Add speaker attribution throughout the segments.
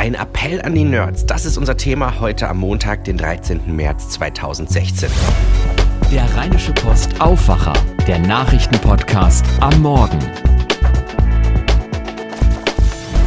Speaker 1: Ein Appell an die Nerds, das ist unser Thema heute am Montag, den 13. März 2016.
Speaker 2: Der Rheinische Post Aufwacher, der Nachrichtenpodcast am Morgen.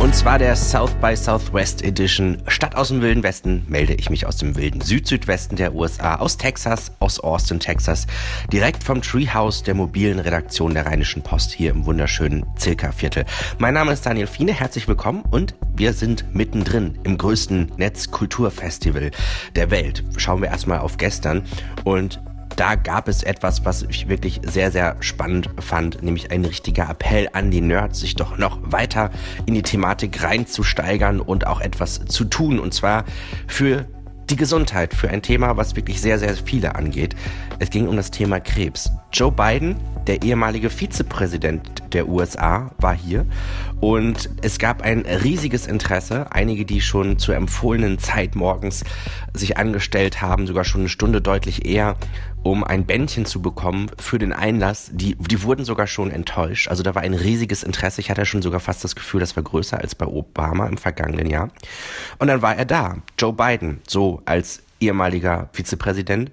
Speaker 1: Und zwar der South by Southwest Edition. Statt aus dem wilden Westen melde ich mich aus dem wilden Süd-Südwesten der USA, aus Texas, aus Austin, Texas, direkt vom Treehouse der mobilen Redaktion der Rheinischen Post hier im wunderschönen Zilka-Viertel. Mein Name ist Daniel Fiene, herzlich willkommen und wir sind mittendrin im größten Netzkulturfestival der Welt. Schauen wir erstmal auf gestern und da gab es etwas, was ich wirklich sehr, sehr spannend fand, nämlich ein richtiger Appell an die Nerds, sich doch noch weiter in die Thematik reinzusteigern und auch etwas zu tun. Und zwar für die Gesundheit, für ein Thema, was wirklich sehr, sehr viele angeht. Es ging um das Thema Krebs. Joe Biden, der ehemalige Vizepräsident der USA, war hier und es gab ein riesiges Interesse. Einige, die schon zur empfohlenen Zeit morgens sich angestellt haben, sogar schon eine Stunde deutlich eher, um ein Bändchen zu bekommen für den Einlass. Die, die wurden sogar schon enttäuscht. Also da war ein riesiges Interesse. Ich hatte schon sogar fast das Gefühl, das war größer als bei Obama im vergangenen Jahr. Und dann war er da, Joe Biden, so als ehemaliger Vizepräsident.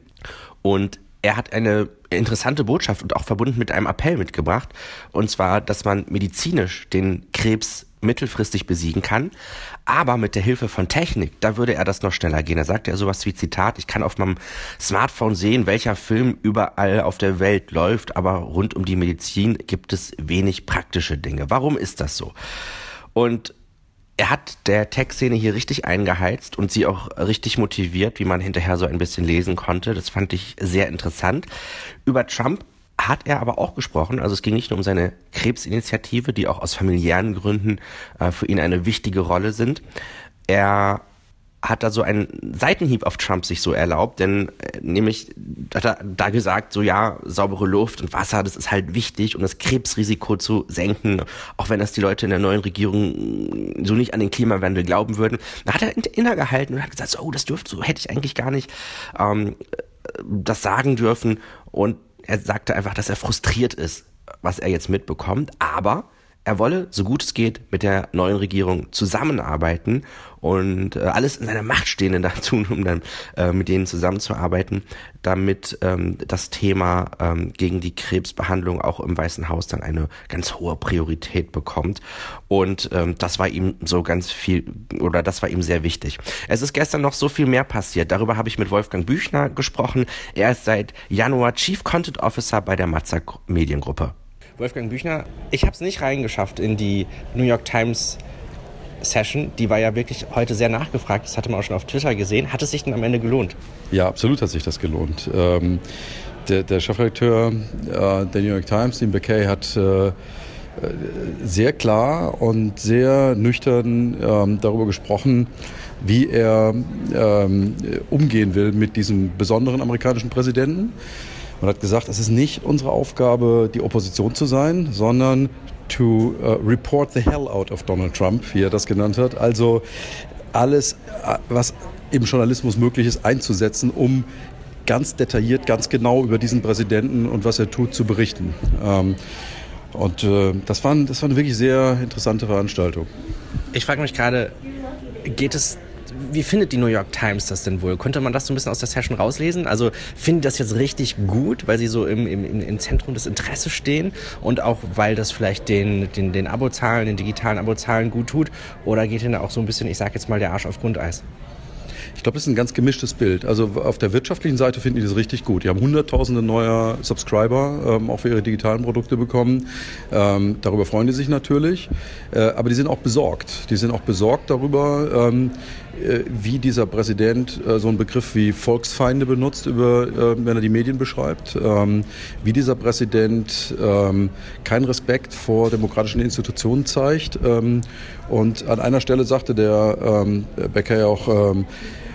Speaker 1: Und er hat eine interessante Botschaft und auch verbunden mit einem Appell mitgebracht. Und zwar, dass man medizinisch den Krebs mittelfristig besiegen kann, aber mit der Hilfe von Technik, da würde er das noch schneller gehen. Er sagt ja sowas wie Zitat, ich kann auf meinem Smartphone sehen, welcher Film überall auf der Welt läuft, aber rund um die Medizin gibt es wenig praktische Dinge. Warum ist das so? Und er hat der Tech-Szene hier richtig eingeheizt und sie auch richtig motiviert, wie man hinterher so ein bisschen lesen konnte. Das fand ich sehr interessant. Über Trump hat er aber auch gesprochen. Also es ging nicht nur um seine Krebsinitiative, die auch aus familiären Gründen äh, für ihn eine wichtige Rolle sind. Er hat da so einen Seitenhieb auf Trump sich so erlaubt, denn äh, nämlich hat er da gesagt, so ja, saubere Luft und Wasser, das ist halt wichtig, um das Krebsrisiko zu senken, auch wenn das die Leute in der neuen Regierung so nicht an den Klimawandel glauben würden. Da hat er innegehalten und hat gesagt, so, oh, das dürfte, so hätte ich eigentlich gar nicht ähm, das sagen dürfen und er sagte einfach, dass er frustriert ist, was er jetzt mitbekommt, aber er wolle, so gut es geht, mit der neuen Regierung zusammenarbeiten und äh, alles in seiner Macht Stehende dazu, um dann äh, mit denen zusammenzuarbeiten, damit ähm, das Thema ähm, gegen die Krebsbehandlung auch im Weißen Haus dann eine ganz hohe Priorität bekommt. Und ähm, das war ihm so ganz viel, oder das war ihm sehr wichtig. Es ist gestern noch so viel mehr passiert. Darüber habe ich mit Wolfgang Büchner gesprochen. Er ist seit Januar Chief Content Officer bei der Matzer Mediengruppe. Wolfgang Büchner, ich habe es nicht reingeschafft in die New York Times Session. Die war ja wirklich heute sehr nachgefragt. Das hatte man auch schon auf Twitter gesehen. Hat es sich denn am Ende gelohnt?
Speaker 3: Ja, absolut hat sich das gelohnt. Ähm, der, der, Chefredakteur äh, der New York Times, Dean McKay, hat äh, sehr klar und sehr nüchtern ähm, darüber gesprochen, wie er ähm, umgehen will mit diesem besonderen amerikanischen Präsidenten und hat gesagt, es ist nicht unsere Aufgabe, die Opposition zu sein, sondern to uh, report the hell out of Donald Trump, wie er das genannt hat. Also alles, äh, was im Journalismus möglich ist, einzusetzen, um ganz detailliert, ganz genau über diesen Präsidenten und was er tut, zu berichten. Ähm, und äh, das, waren, das war eine wirklich sehr interessante Veranstaltung.
Speaker 1: Ich frage mich gerade, geht es wie findet die New York Times das denn wohl? Konnte man das so ein bisschen aus der Session rauslesen? Also findet das jetzt richtig gut, weil sie so im, im, im Zentrum des Interesses stehen und auch weil das vielleicht den, den, den Abozahlen, den digitalen Abozahlen gut tut? Oder geht ihnen da auch so ein bisschen, ich sag jetzt mal, der Arsch auf Grundeis?
Speaker 3: Ich glaube, das ist ein ganz gemischtes Bild. Also auf der wirtschaftlichen Seite finden die das richtig gut. Die haben hunderttausende neuer Subscriber ähm, auch für ihre digitalen Produkte bekommen. Ähm, darüber freuen die sich natürlich. Äh, aber die sind auch besorgt. Die sind auch besorgt darüber, ähm, äh, wie dieser Präsident äh, so einen Begriff wie Volksfeinde benutzt, über, äh, wenn er die Medien beschreibt, ähm, wie dieser Präsident ähm, keinen Respekt vor demokratischen Institutionen zeigt. Ähm, und an einer Stelle sagte der Becker ja auch,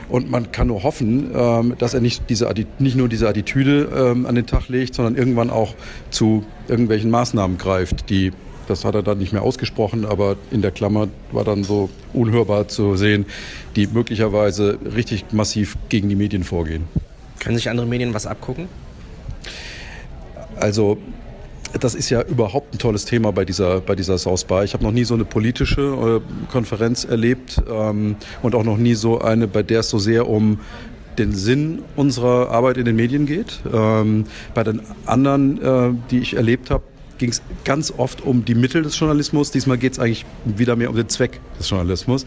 Speaker 3: und man kann nur hoffen, dass er nicht, diese, nicht nur diese Attitüde an den Tag legt, sondern irgendwann auch zu irgendwelchen Maßnahmen greift, die das hat er dann nicht mehr ausgesprochen, aber in der Klammer war dann so unhörbar zu sehen, die möglicherweise richtig massiv gegen die Medien vorgehen.
Speaker 1: Können sich andere Medien was abgucken?
Speaker 3: Also das ist ja überhaupt ein tolles Thema bei dieser, bei dieser South by. Ich habe noch nie so eine politische äh, Konferenz erlebt ähm, und auch noch nie so eine, bei der es so sehr um den Sinn unserer Arbeit in den Medien geht. Ähm, bei den anderen, äh, die ich erlebt habe, ging es ganz oft um die Mittel des Journalismus. Diesmal geht es eigentlich wieder mehr um den Zweck des Journalismus.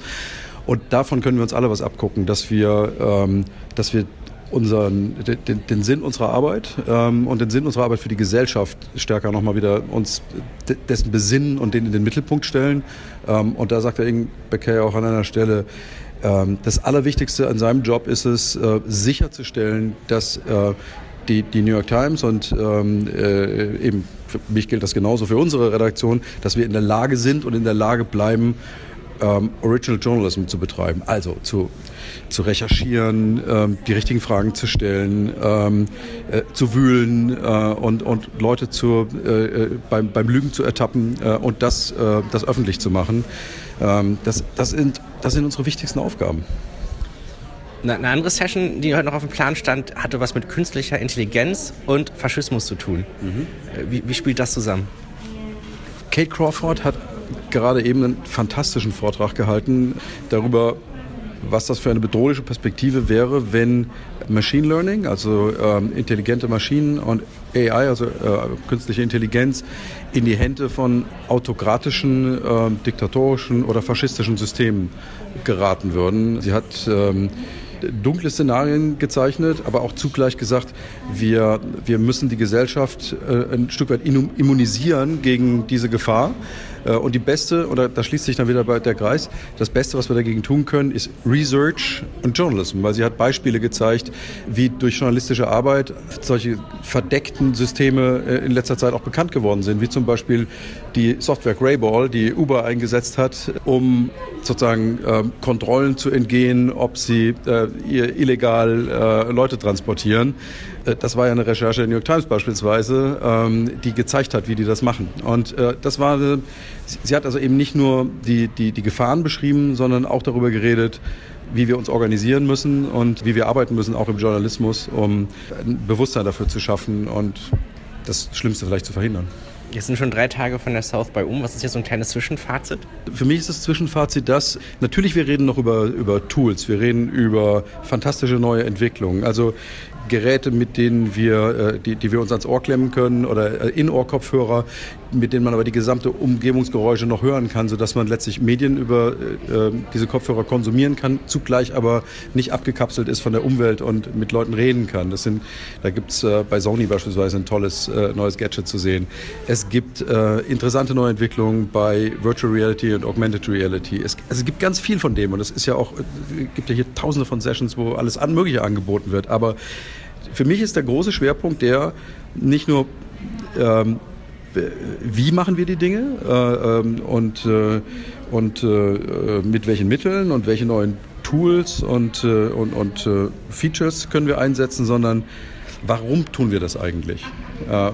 Speaker 3: Und davon können wir uns alle was abgucken, dass wir, ähm, dass wir unseren, den, den, Sinn unserer Arbeit ähm, und den Sinn unserer Arbeit für die Gesellschaft stärker nochmal wieder uns dessen besinnen und den in den Mittelpunkt stellen. Ähm, und da sagt der Ing Becker auch an einer Stelle, ähm, das Allerwichtigste an seinem Job ist es, äh, sicherzustellen, dass äh, die, die New York Times und ähm, äh, eben für mich gilt das genauso für unsere Redaktion, dass wir in der Lage sind und in der Lage bleiben, ähm, Original Journalism zu betreiben. Also zu, zu recherchieren, ähm, die richtigen Fragen zu stellen, ähm, äh, zu wühlen äh, und, und Leute zu, äh, äh beim, beim Lügen zu ertappen äh, und das, das öffentlich zu machen. Ähm, das, das, sind, das sind unsere wichtigsten Aufgaben.
Speaker 1: Eine andere Session, die heute noch auf dem Plan stand, hatte was mit künstlicher Intelligenz und Faschismus zu tun. Mhm. Wie, wie spielt das zusammen?
Speaker 3: Kate Crawford hat gerade eben einen fantastischen Vortrag gehalten darüber, was das für eine bedrohliche Perspektive wäre, wenn Machine Learning, also ähm, intelligente Maschinen und AI, also äh, künstliche Intelligenz, in die Hände von autokratischen, äh, diktatorischen oder faschistischen Systemen geraten würden. Sie hat ähm, dunkle Szenarien gezeichnet, aber auch zugleich gesagt, wir, wir müssen die Gesellschaft äh, ein Stück weit immunisieren gegen diese Gefahr. Äh, und die beste, oder da schließt sich dann wieder der Kreis, das Beste, was wir dagegen tun können, ist Research und Journalism, weil sie hat Beispiele gezeigt, wie durch journalistische Arbeit solche verdeckten Systeme äh, in letzter Zeit auch bekannt geworden sind, wie zum Beispiel die Software Greyball, die Uber eingesetzt hat, um sozusagen äh, Kontrollen zu entgehen, ob sie äh, illegal äh, Leute transportieren. Äh, das war ja eine Recherche der New York Times beispielsweise, ähm, die gezeigt hat, wie die das machen. Und äh, das war, sie hat also eben nicht nur die, die, die Gefahren beschrieben, sondern auch darüber geredet, wie wir uns organisieren müssen und wie wir arbeiten müssen, auch im Journalismus, um ein Bewusstsein dafür zu schaffen und das Schlimmste vielleicht zu verhindern.
Speaker 1: Jetzt sind schon drei Tage von der South by um. Was ist jetzt so ein kleines Zwischenfazit?
Speaker 3: Für mich ist das Zwischenfazit das, natürlich, wir reden noch über, über Tools, wir reden über fantastische neue Entwicklungen. Also Geräte, mit denen wir, äh, die, die wir uns ans Ohr klemmen können oder äh, In-Ohr-Kopfhörer, mit denen man aber die gesamte Umgebungsgeräusche noch hören kann, sodass man letztlich Medien über äh, diese Kopfhörer konsumieren kann, zugleich aber nicht abgekapselt ist von der Umwelt und mit Leuten reden kann. Das sind, da gibt es bei Sony beispielsweise ein tolles neues Gadget zu sehen. Es gibt interessante neue Entwicklungen bei Virtual Reality und Augmented Reality. Es, also es gibt ganz viel von dem und es ist ja auch, gibt ja hier tausende von Sessions, wo alles Mögliche angeboten wird, aber für mich ist der große Schwerpunkt der, nicht nur, ähm, wie machen wir die Dinge äh, ähm, und, äh, und äh, mit welchen Mitteln und welche neuen Tools und, äh, und, und äh, Features können wir einsetzen, sondern warum tun wir das eigentlich?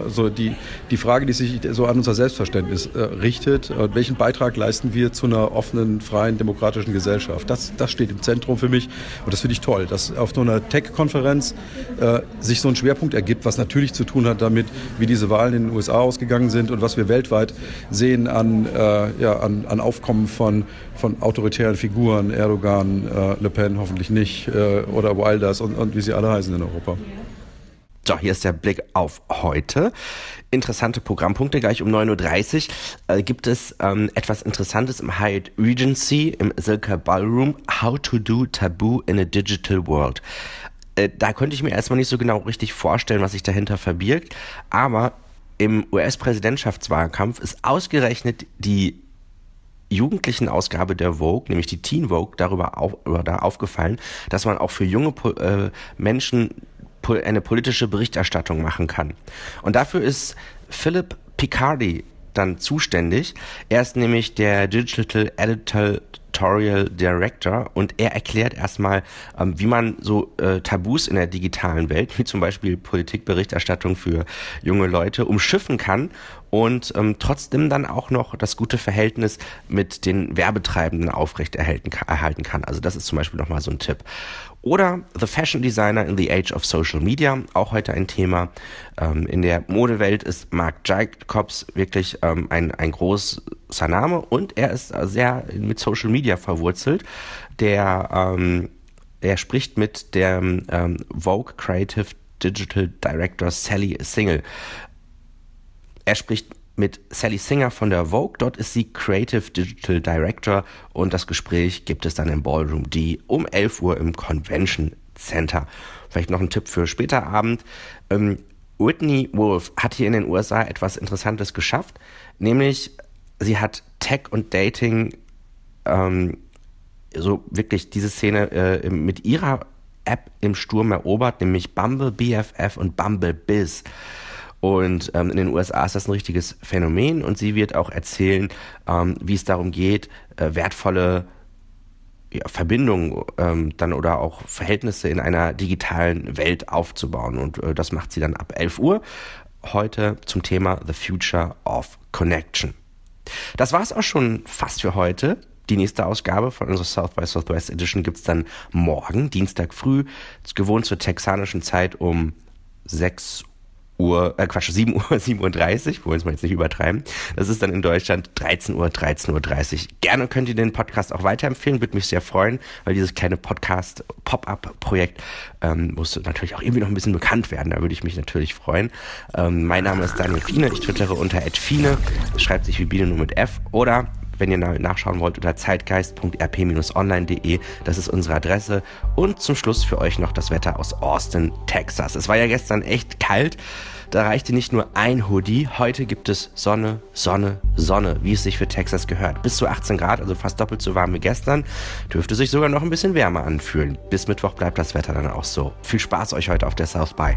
Speaker 3: so die, die Frage, die sich so an unser Selbstverständnis äh, richtet, äh, welchen Beitrag leisten wir zu einer offenen, freien, demokratischen Gesellschaft? Das, das steht im Zentrum für mich und das finde ich toll, dass auf so einer Tech-Konferenz sich so ein Schwerpunkt ergibt, was natürlich zu tun hat damit, wie diese Wahlen in den USA ausgegangen sind und was wir weltweit sehen an, ja, an, an Aufkommen von, von autoritären Figuren, Erdogan, Le Pen hoffentlich nicht oder Wilders und, und wie sie alle heißen in Europa.
Speaker 1: So, hier ist der Blick auf heute. Interessante Programmpunkte. Gleich um 9.30 Uhr äh, gibt es ähm, etwas Interessantes im Hyatt Regency im Silke Ballroom. How to do Taboo in a Digital World. Äh, da könnte ich mir erstmal nicht so genau richtig vorstellen, was sich dahinter verbirgt. Aber im US-Präsidentschaftswahlkampf ist ausgerechnet die jugendlichen Ausgabe der Vogue, nämlich die Teen Vogue, darüber auf, da aufgefallen, dass man auch für junge äh, Menschen eine politische Berichterstattung machen kann. Und dafür ist Philip Picardi dann zuständig. Er ist nämlich der Digital Editorial Director und er erklärt erstmal, ähm, wie man so äh, Tabus in der digitalen Welt, wie zum Beispiel Politikberichterstattung für junge Leute, umschiffen kann und ähm, trotzdem dann auch noch das gute Verhältnis mit den Werbetreibenden aufrechterhalten erhalten kann. Also das ist zum Beispiel nochmal so ein Tipp. Oder The Fashion Designer in the Age of Social Media, auch heute ein Thema. Ähm, in der Modewelt ist Marc Jacobs wirklich ähm, ein, ein großer Name und er ist sehr mit Social Media verwurzelt. Der, ähm, er spricht mit der ähm, Vogue Creative Digital Director Sally Single. Er spricht mit Sally Singer von der Vogue. Dort ist sie Creative Digital Director und das Gespräch gibt es dann im Ballroom D um 11 Uhr im Convention Center. Vielleicht noch ein Tipp für später Abend. Ähm, Whitney Wolf hat hier in den USA etwas Interessantes geschafft, nämlich sie hat Tech und Dating ähm, so wirklich diese Szene äh, mit ihrer App im Sturm erobert, nämlich Bumble BFF und Bumble Biz. Und ähm, in den USA ist das ein richtiges Phänomen und sie wird auch erzählen, ähm, wie es darum geht, äh, wertvolle ja, Verbindungen ähm, dann oder auch Verhältnisse in einer digitalen Welt aufzubauen. Und äh, das macht sie dann ab 11 Uhr heute zum Thema The Future of Connection. Das war es auch schon fast für heute. Die nächste Ausgabe von unserer South by Southwest Edition gibt es dann morgen, Dienstag früh, gewohnt zur texanischen Zeit um 6 Uhr. Uhr, äh Quatsch, 7 Uhr, 7.30 Uhr, wollen wir es mal jetzt nicht übertreiben. Das ist dann in Deutschland 13 Uhr, 13.30 Uhr. Gerne könnt ihr den Podcast auch weiterempfehlen, würde mich sehr freuen, weil dieses kleine Podcast-Pop-Up-Projekt ähm, muss natürlich auch irgendwie noch ein bisschen bekannt werden, da würde ich mich natürlich freuen. Ähm, mein Name ist Daniel Fiene, ich twittere unter @fiene, schreibt sich wie Biene nur mit F oder wenn ihr nachschauen wollt, unter zeitgeist.rp-online.de. Das ist unsere Adresse. Und zum Schluss für euch noch das Wetter aus Austin, Texas. Es war ja gestern echt kalt. Da reichte nicht nur ein Hoodie. Heute gibt es Sonne, Sonne, Sonne, wie es sich für Texas gehört. Bis zu 18 Grad, also fast doppelt so warm wie gestern. Dürfte sich sogar noch ein bisschen wärmer anfühlen. Bis Mittwoch bleibt das Wetter dann auch so. Viel Spaß euch heute auf der South By.